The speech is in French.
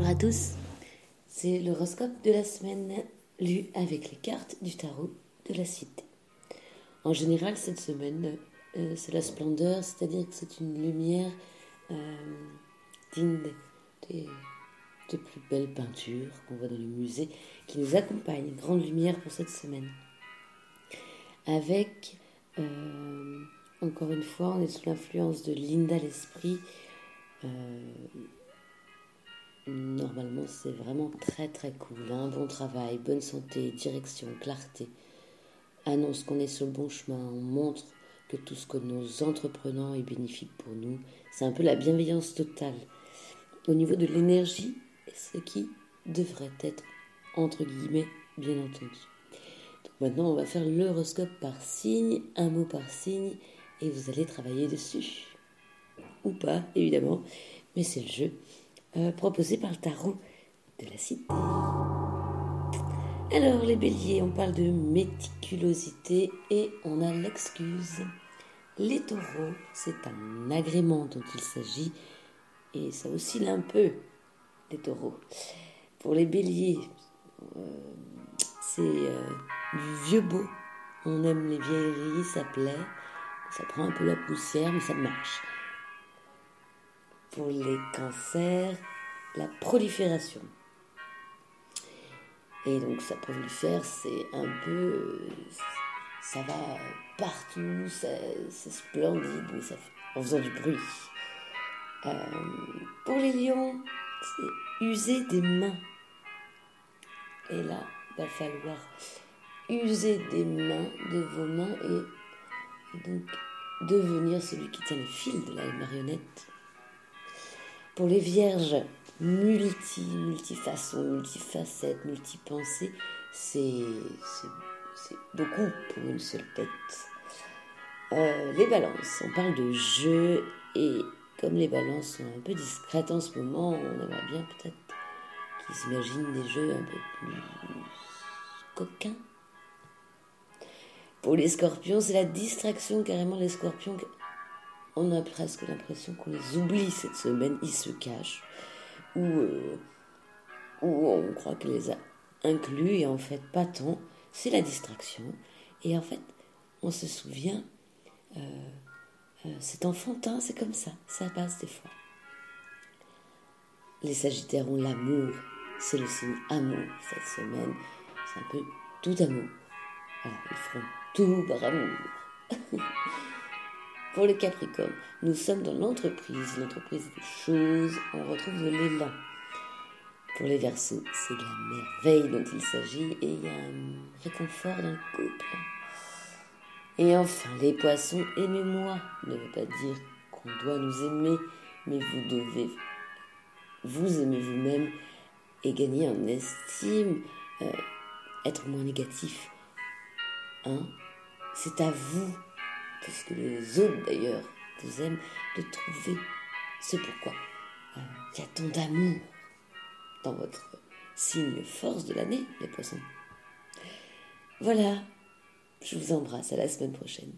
Bonjour à tous. C'est l'horoscope de la semaine lu avec les cartes du tarot de la cité. En général, cette semaine, euh, c'est la splendeur, c'est-à-dire que c'est une lumière euh, digne des, plus belles peintures qu'on voit dans les musées qui nous accompagne. Grande lumière pour cette semaine. Avec, euh, encore une fois, on est sous l'influence de Linda l'Esprit. Normalement, c'est vraiment très très cool. Un bon travail, bonne santé, direction, clarté. Annonce qu'on est sur le bon chemin, on montre que tout ce que nous entreprenons est bénéfique pour nous. C'est un peu la bienveillance totale. Au niveau de l'énergie, ce qui devrait être, entre guillemets, bien entendu. Donc maintenant, on va faire l'horoscope par signe, un mot par signe, et vous allez travailler dessus. Ou pas, évidemment, mais c'est le jeu. Euh, proposé par le tarot de la cité. Alors les béliers, on parle de méticulosité et on a l'excuse. Les taureaux, c'est un agrément dont il s'agit et ça oscille un peu, les taureaux. Pour les béliers, euh, c'est euh, du vieux beau. On aime les vieilleries, ça plaît, ça prend un peu la poussière, mais ça marche pour les cancers, la prolifération. Et donc ça prolifère, c'est un peu... Ça va partout, c'est splendide, mais ça fait, en faisant du bruit. Euh, pour les lions, c'est user des mains. Et là, il va falloir user des mains, de vos mains, et, et donc devenir celui qui tient le fil de la marionnette pour les vierges, multi, multifaçons, multifacettes, multipensées, c'est, beaucoup pour une seule tête. Euh, les balances, on parle de jeu et comme les balances sont un peu discrètes en ce moment, on aimerait bien peut-être qu'ils s'imaginent des jeux un peu plus coquins. Pour les scorpions, c'est la distraction carrément les scorpions on a presque l'impression qu'on les oublie cette semaine, ils se cachent, ou, euh, on croit qu'elle les a inclus, et en fait pas tant, c'est la distraction, et en fait on se souvient, euh, euh, c'est enfantin, c'est comme ça, ça passe des fois. Les Sagittaires ont l'amour, c'est le signe amour cette semaine, c'est un peu tout amour. Alors ils feront tout par amour. Pour les Capricornes, nous sommes dans l'entreprise, l'entreprise des choses, on retrouve de l'élan. Pour les Verseaux, c'est de la merveille dont il s'agit et il y a un réconfort dans le couple. Et enfin, les poissons, aimez-moi ne veut pas dire qu'on doit nous aimer, mais vous devez vous aimer vous-même et gagner en estime, euh, être moins négatif. Hein C'est à vous puisque les autres d'ailleurs vous aiment, de trouver ce pourquoi euh, il y a tant d'amour dans votre signe force de l'année, les poissons. Voilà, je vous embrasse, à la semaine prochaine.